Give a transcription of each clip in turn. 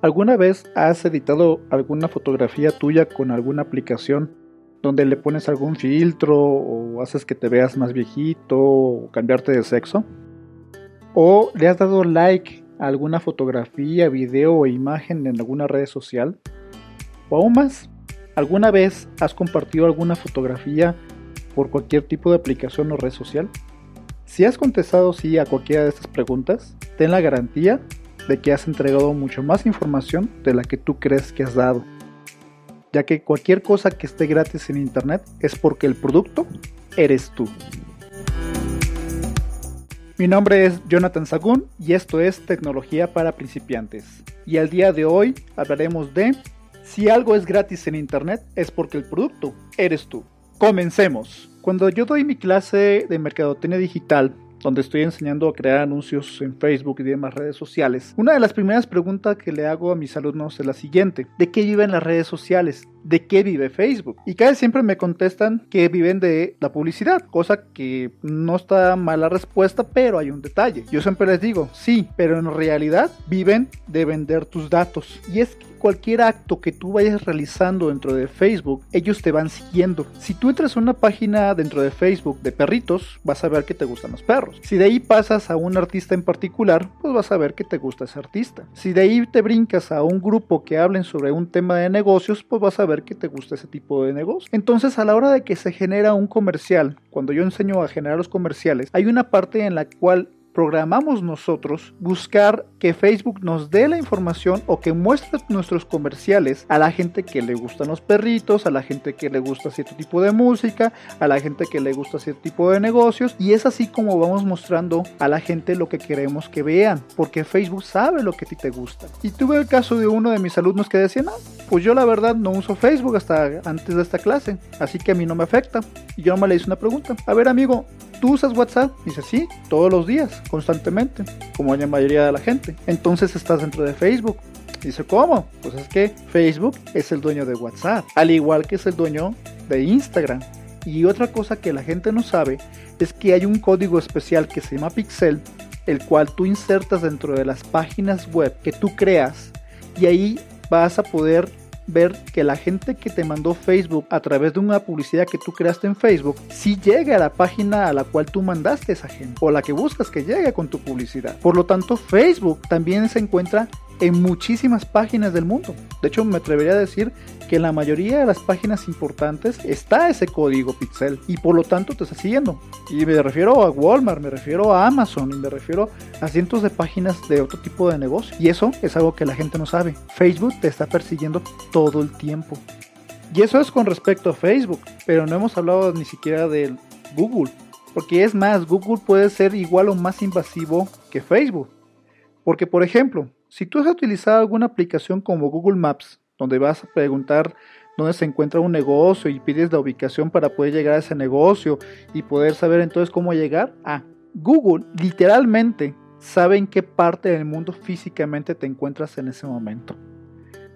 ¿Alguna vez has editado alguna fotografía tuya con alguna aplicación donde le pones algún filtro o haces que te veas más viejito o cambiarte de sexo? ¿O le has dado like a alguna fotografía, video o imagen en alguna red social? ¿O aún más? ¿Alguna vez has compartido alguna fotografía por cualquier tipo de aplicación o red social? Si has contestado sí a cualquiera de estas preguntas, ten la garantía de que has entregado mucho más información de la que tú crees que has dado. Ya que cualquier cosa que esté gratis en Internet es porque el producto eres tú. Mi nombre es Jonathan Sagún y esto es Tecnología para principiantes. Y al día de hoy hablaremos de si algo es gratis en Internet es porque el producto eres tú. Comencemos. Cuando yo doy mi clase de mercadotecnia digital donde estoy enseñando a crear anuncios en Facebook y demás redes sociales. Una de las primeras preguntas que le hago a mis alumnos es la siguiente. ¿De qué viven las redes sociales? ¿De qué vive Facebook? Y casi siempre me contestan que viven de la publicidad, cosa que no está mala respuesta, pero hay un detalle. Yo siempre les digo, sí, pero en realidad viven de vender tus datos. Y es que cualquier acto que tú vayas realizando dentro de Facebook, ellos te van siguiendo. Si tú entras a una página dentro de Facebook de perritos, vas a ver que te gustan los perros. Si de ahí pasas a un artista en particular, pues vas a ver que te gusta ese artista. Si de ahí te brincas a un grupo que hablen sobre un tema de negocios, pues vas a ver que te gusta ese tipo de negocio. Entonces, a la hora de que se genera un comercial, cuando yo enseño a generar los comerciales, hay una parte en la cual programamos nosotros buscar que Facebook nos dé la información o que muestre nuestros comerciales a la gente que le gustan los perritos, a la gente que le gusta cierto tipo de música, a la gente que le gusta cierto tipo de negocios y es así como vamos mostrando a la gente lo que queremos que vean, porque Facebook sabe lo que a ti te gusta. Y tuve el caso de uno de mis alumnos que decía, no, pues yo la verdad no uso Facebook hasta antes de esta clase, así que a mí no me afecta. Y yo me le hice una pregunta, a ver amigo, ¿Tú usas WhatsApp? Dice, sí, todos los días, constantemente, como la mayoría de la gente. Entonces estás dentro de Facebook. Dice, ¿cómo? Pues es que Facebook es el dueño de WhatsApp, al igual que es el dueño de Instagram. Y otra cosa que la gente no sabe es que hay un código especial que se llama Pixel, el cual tú insertas dentro de las páginas web que tú creas y ahí vas a poder ver que la gente que te mandó Facebook a través de una publicidad que tú creaste en Facebook, si llegue a la página a la cual tú mandaste esa gente o la que buscas que llegue con tu publicidad. Por lo tanto, Facebook también se encuentra en muchísimas páginas del mundo. De hecho, me atrevería a decir que en la mayoría de las páginas importantes está ese código pixel y por lo tanto te está siguiendo. Y me refiero a Walmart, me refiero a Amazon y me refiero a cientos de páginas de otro tipo de negocio. Y eso es algo que la gente no sabe. Facebook te está persiguiendo todo el tiempo. Y eso es con respecto a Facebook, pero no hemos hablado ni siquiera de Google. Porque es más, Google puede ser igual o más invasivo que Facebook. Porque, por ejemplo, si tú has utilizado alguna aplicación como Google Maps, donde vas a preguntar dónde se encuentra un negocio y pides la ubicación para poder llegar a ese negocio y poder saber entonces cómo llegar, a Google literalmente sabe en qué parte del mundo físicamente te encuentras en ese momento.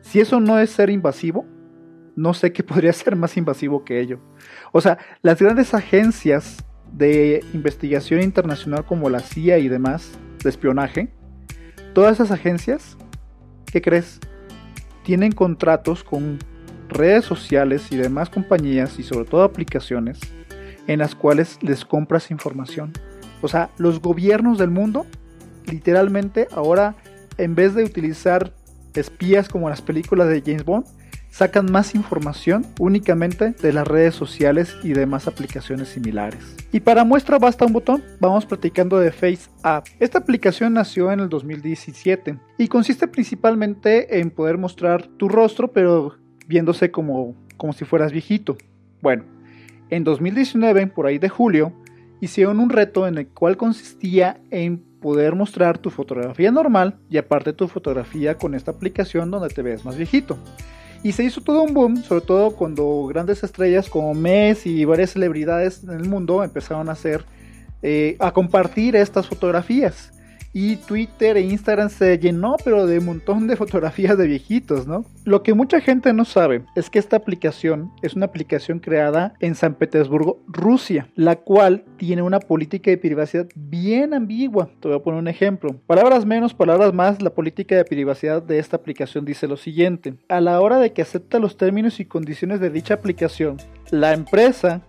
Si eso no es ser invasivo, no sé qué podría ser más invasivo que ello. O sea, las grandes agencias de investigación internacional como la CIA y demás, de espionaje, Todas esas agencias, ¿qué crees? Tienen contratos con redes sociales y demás compañías y sobre todo aplicaciones en las cuales les compras información. O sea, los gobiernos del mundo, literalmente ahora, en vez de utilizar espías como las películas de James Bond, sacan más información únicamente de las redes sociales y demás aplicaciones similares. Y para muestra basta un botón, vamos platicando de Face App. Esta aplicación nació en el 2017 y consiste principalmente en poder mostrar tu rostro pero viéndose como, como si fueras viejito. Bueno, en 2019, por ahí de julio, hicieron un reto en el cual consistía en poder mostrar tu fotografía normal y aparte tu fotografía con esta aplicación donde te ves más viejito. Y se hizo todo un boom, sobre todo cuando grandes estrellas como Messi y varias celebridades en el mundo empezaron a hacer, eh, a compartir estas fotografías. Y Twitter e Instagram se llenó pero de un montón de fotografías de viejitos, ¿no? Lo que mucha gente no sabe es que esta aplicación es una aplicación creada en San Petersburgo, Rusia, la cual tiene una política de privacidad bien ambigua. Te voy a poner un ejemplo. Palabras menos, palabras más, la política de privacidad de esta aplicación dice lo siguiente. A la hora de que acepta los términos y condiciones de dicha aplicación, la empresa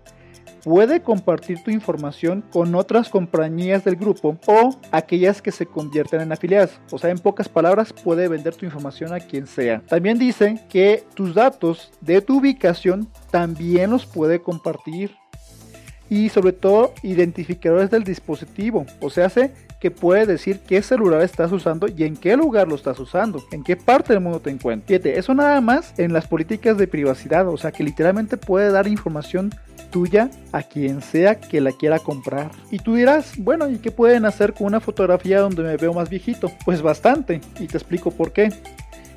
puede compartir tu información con otras compañías del grupo o aquellas que se convierten en afiliadas. O sea, en pocas palabras, puede vender tu información a quien sea. También dice que tus datos de tu ubicación también los puede compartir. Y sobre todo, identificadores del dispositivo. O sea, hace que puede decir qué celular estás usando y en qué lugar lo estás usando, en qué parte del mundo te encuentras. Fíjate, eso nada más en las políticas de privacidad, o sea que literalmente puede dar información tuya a quien sea que la quiera comprar. Y tú dirás, bueno, ¿y qué pueden hacer con una fotografía donde me veo más viejito? Pues bastante, y te explico por qué.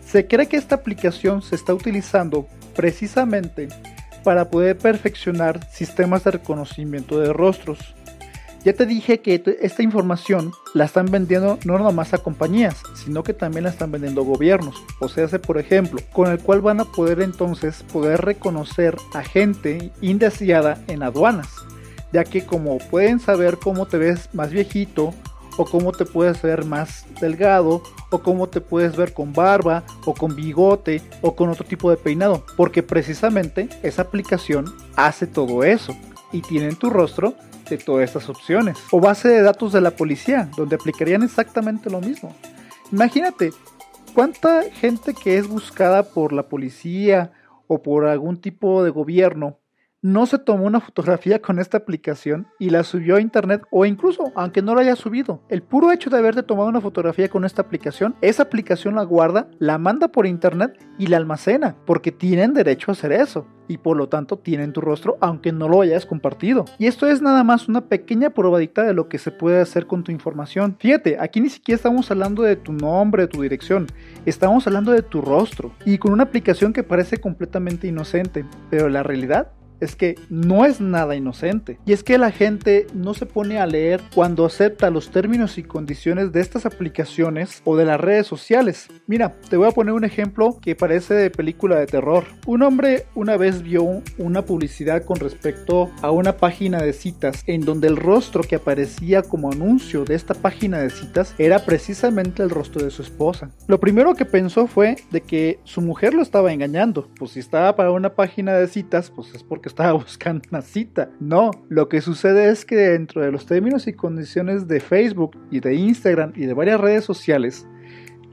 Se cree que esta aplicación se está utilizando precisamente para poder perfeccionar sistemas de reconocimiento de rostros. Ya te dije que esta información la están vendiendo no nomás a compañías, sino que también la están vendiendo gobiernos. O sea, por ejemplo, con el cual van a poder entonces poder reconocer a gente indeseada en aduanas, ya que como pueden saber cómo te ves más viejito, o cómo te puedes ver más delgado, o cómo te puedes ver con barba, o con bigote, o con otro tipo de peinado, porque precisamente esa aplicación hace todo eso y tiene en tu rostro de todas estas opciones. O base de datos de la policía, donde aplicarían exactamente lo mismo. Imagínate, ¿cuánta gente que es buscada por la policía o por algún tipo de gobierno no se tomó una fotografía con esta aplicación y la subió a internet o incluso aunque no la haya subido. El puro hecho de haberte tomado una fotografía con esta aplicación, esa aplicación la guarda, la manda por internet y la almacena porque tienen derecho a hacer eso y por lo tanto tienen tu rostro aunque no lo hayas compartido. Y esto es nada más una pequeña probadita de lo que se puede hacer con tu información. Fíjate, aquí ni siquiera estamos hablando de tu nombre, de tu dirección, estamos hablando de tu rostro y con una aplicación que parece completamente inocente, pero la realidad es que no es nada inocente. Y es que la gente no se pone a leer cuando acepta los términos y condiciones de estas aplicaciones o de las redes sociales. Mira, te voy a poner un ejemplo que parece de película de terror. Un hombre una vez vio una publicidad con respecto a una página de citas en donde el rostro que aparecía como anuncio de esta página de citas era precisamente el rostro de su esposa. Lo primero que pensó fue de que su mujer lo estaba engañando. Pues si estaba para una página de citas, pues es porque estaba buscando una cita. No, lo que sucede es que dentro de los términos y condiciones de Facebook y de Instagram y de varias redes sociales,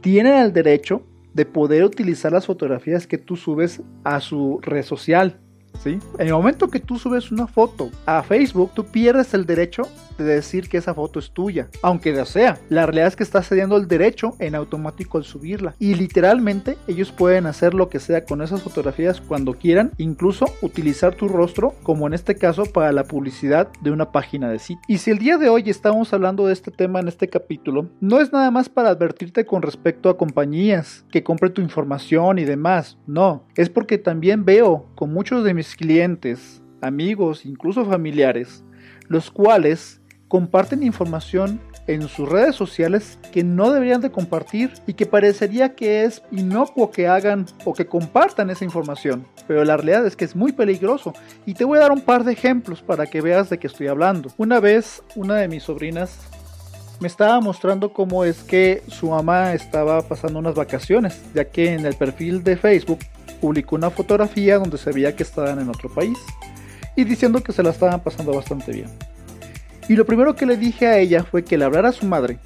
tienen el derecho de poder utilizar las fotografías que tú subes a su red social. En el momento que tú subes una foto a Facebook, tú pierdes el derecho de decir que esa foto es tuya, aunque ya sea. La realidad es que estás cediendo el derecho en automático al subirla. Y literalmente ellos pueden hacer lo que sea con esas fotografías cuando quieran, incluso utilizar tu rostro, como en este caso para la publicidad de una página de sitio. Y si el día de hoy estamos hablando de este tema en este capítulo, no es nada más para advertirte con respecto a compañías que compren tu información y demás, no, es porque también veo con muchos de mis clientes, amigos, incluso familiares, los cuales comparten información en sus redes sociales que no deberían de compartir y que parecería que es inocuo que hagan o que compartan esa información. Pero la realidad es que es muy peligroso y te voy a dar un par de ejemplos para que veas de qué estoy hablando. Una vez una de mis sobrinas me estaba mostrando cómo es que su mamá estaba pasando unas vacaciones, ya que en el perfil de Facebook publicó una fotografía donde se veía que estaban en otro país y diciendo que se la estaban pasando bastante bien. Y lo primero que le dije a ella fue que le hablara a su madre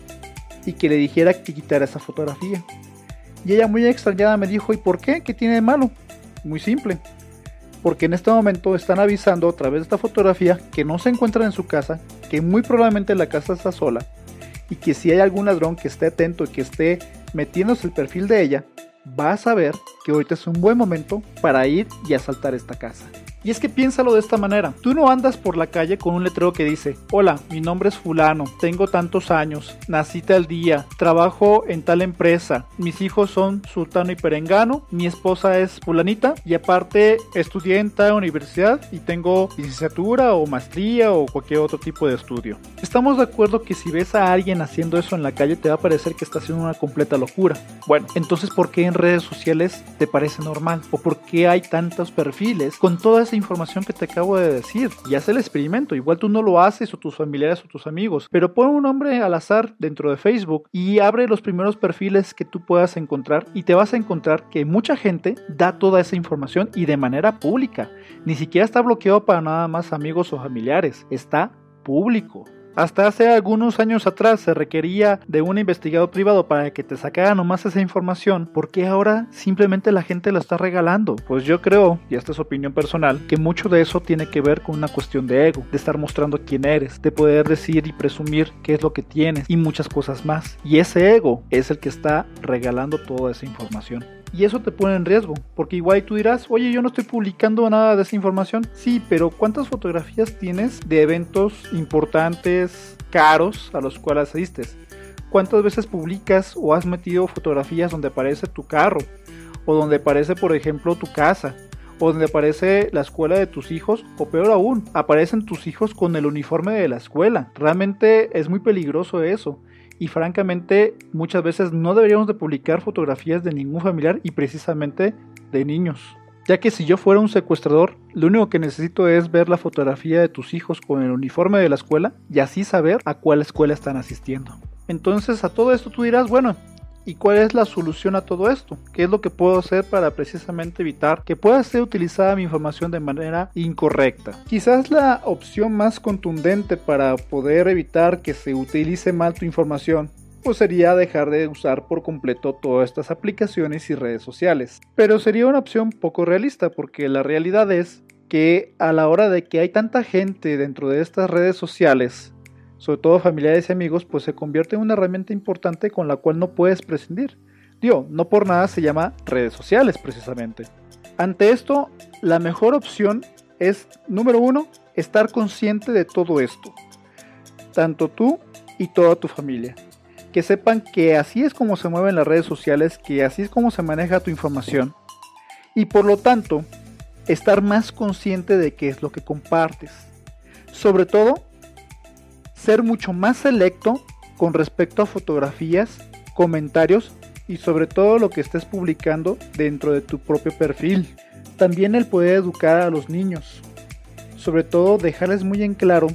y que le dijera que quitara esa fotografía. Y ella muy extrañada me dijo, ¿y por qué? ¿Qué tiene de malo? Muy simple. Porque en este momento están avisando a través de esta fotografía que no se encuentran en su casa, que muy probablemente la casa está sola y que si hay algún ladrón que esté atento y que esté metiéndose el perfil de ella, va a saber que ahorita es un buen momento para ir y asaltar esta casa. Y es que piénsalo de esta manera, tú no andas por la calle con un letrero que dice, hola, mi nombre es fulano, tengo tantos años, nací tal día, trabajo en tal empresa, mis hijos son sultano y perengano, mi esposa es fulanita y aparte estudié en tal universidad y tengo licenciatura o maestría o cualquier otro tipo de estudio. Estamos de acuerdo que si ves a alguien haciendo eso en la calle te va a parecer que está haciendo una completa locura. Bueno, entonces ¿por qué en redes sociales te parece normal? ¿O por qué hay tantos perfiles con toda esa información que te acabo de decir? Y haz el experimento, igual tú no lo haces o tus familiares o tus amigos, pero pon un nombre al azar dentro de Facebook y abre los primeros perfiles que tú puedas encontrar y te vas a encontrar que mucha gente da toda esa información y de manera pública. Ni siquiera está bloqueado para nada más amigos o familiares, está público. Hasta hace algunos años atrás se requería de un investigador privado para que te sacara nomás esa información, ¿por qué ahora simplemente la gente la está regalando? Pues yo creo, y esta es opinión personal, que mucho de eso tiene que ver con una cuestión de ego, de estar mostrando quién eres, de poder decir y presumir qué es lo que tienes y muchas cosas más. Y ese ego es el que está regalando toda esa información y eso te pone en riesgo, porque igual tú dirás, oye, yo no estoy publicando nada de esa información. Sí, pero ¿cuántas fotografías tienes de eventos importantes, caros, a los cuales asistes? ¿Cuántas veces publicas o has metido fotografías donde aparece tu carro? O donde aparece, por ejemplo, tu casa? o donde aparece la escuela de tus hijos, o peor aún, aparecen tus hijos con el uniforme de la escuela. Realmente es muy peligroso eso y francamente muchas veces no deberíamos de publicar fotografías de ningún familiar y precisamente de niños. Ya que si yo fuera un secuestrador, lo único que necesito es ver la fotografía de tus hijos con el uniforme de la escuela y así saber a cuál escuela están asistiendo. Entonces a todo esto tú dirás, bueno, ¿Y cuál es la solución a todo esto? ¿Qué es lo que puedo hacer para precisamente evitar que pueda ser utilizada mi información de manera incorrecta? Quizás la opción más contundente para poder evitar que se utilice mal tu información pues sería dejar de usar por completo todas estas aplicaciones y redes sociales. Pero sería una opción poco realista porque la realidad es que a la hora de que hay tanta gente dentro de estas redes sociales sobre todo familiares y amigos, pues se convierte en una herramienta importante con la cual no puedes prescindir. Digo, no por nada se llama redes sociales precisamente. Ante esto, la mejor opción es, número uno, estar consciente de todo esto. Tanto tú y toda tu familia. Que sepan que así es como se mueven las redes sociales, que así es como se maneja tu información. Y por lo tanto, estar más consciente de qué es lo que compartes. Sobre todo, ser mucho más selecto con respecto a fotografías, comentarios y sobre todo lo que estés publicando dentro de tu propio perfil. También el poder educar a los niños. Sobre todo dejarles muy en claro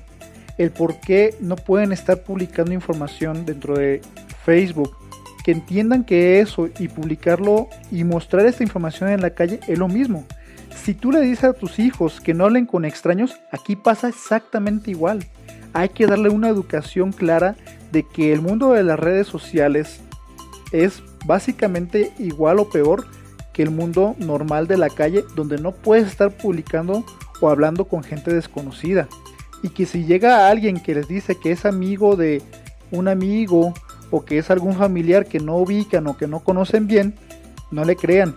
el por qué no pueden estar publicando información dentro de Facebook. Que entiendan que eso y publicarlo y mostrar esta información en la calle es lo mismo. Si tú le dices a tus hijos que no hablen con extraños, aquí pasa exactamente igual hay que darle una educación clara de que el mundo de las redes sociales es básicamente igual o peor que el mundo normal de la calle donde no puedes estar publicando o hablando con gente desconocida. Y que si llega alguien que les dice que es amigo de un amigo o que es algún familiar que no ubican o que no conocen bien, no le crean.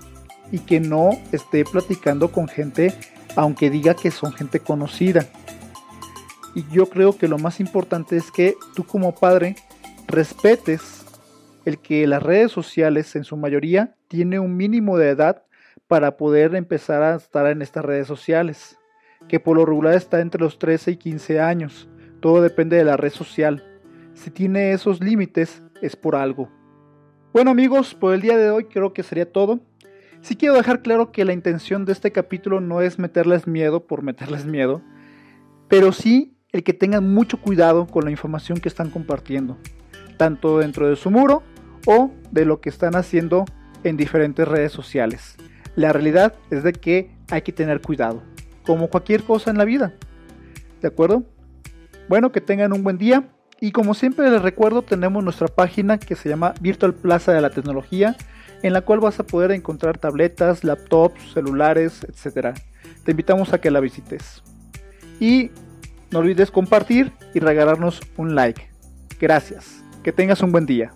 Y que no esté platicando con gente aunque diga que son gente conocida. Y yo creo que lo más importante es que tú como padre respetes el que las redes sociales en su mayoría tiene un mínimo de edad para poder empezar a estar en estas redes sociales, que por lo regular está entre los 13 y 15 años. Todo depende de la red social. Si tiene esos límites es por algo. Bueno amigos, por el día de hoy creo que sería todo. Sí quiero dejar claro que la intención de este capítulo no es meterles miedo por meterles miedo, pero sí el que tengan mucho cuidado con la información que están compartiendo, tanto dentro de su muro o de lo que están haciendo en diferentes redes sociales. La realidad es de que hay que tener cuidado, como cualquier cosa en la vida. ¿De acuerdo? Bueno, que tengan un buen día y como siempre les recuerdo tenemos nuestra página que se llama Virtual Plaza de la Tecnología, en la cual vas a poder encontrar tabletas, laptops, celulares, etc. Te invitamos a que la visites. Y no olvides compartir y regalarnos un like. Gracias. Que tengas un buen día.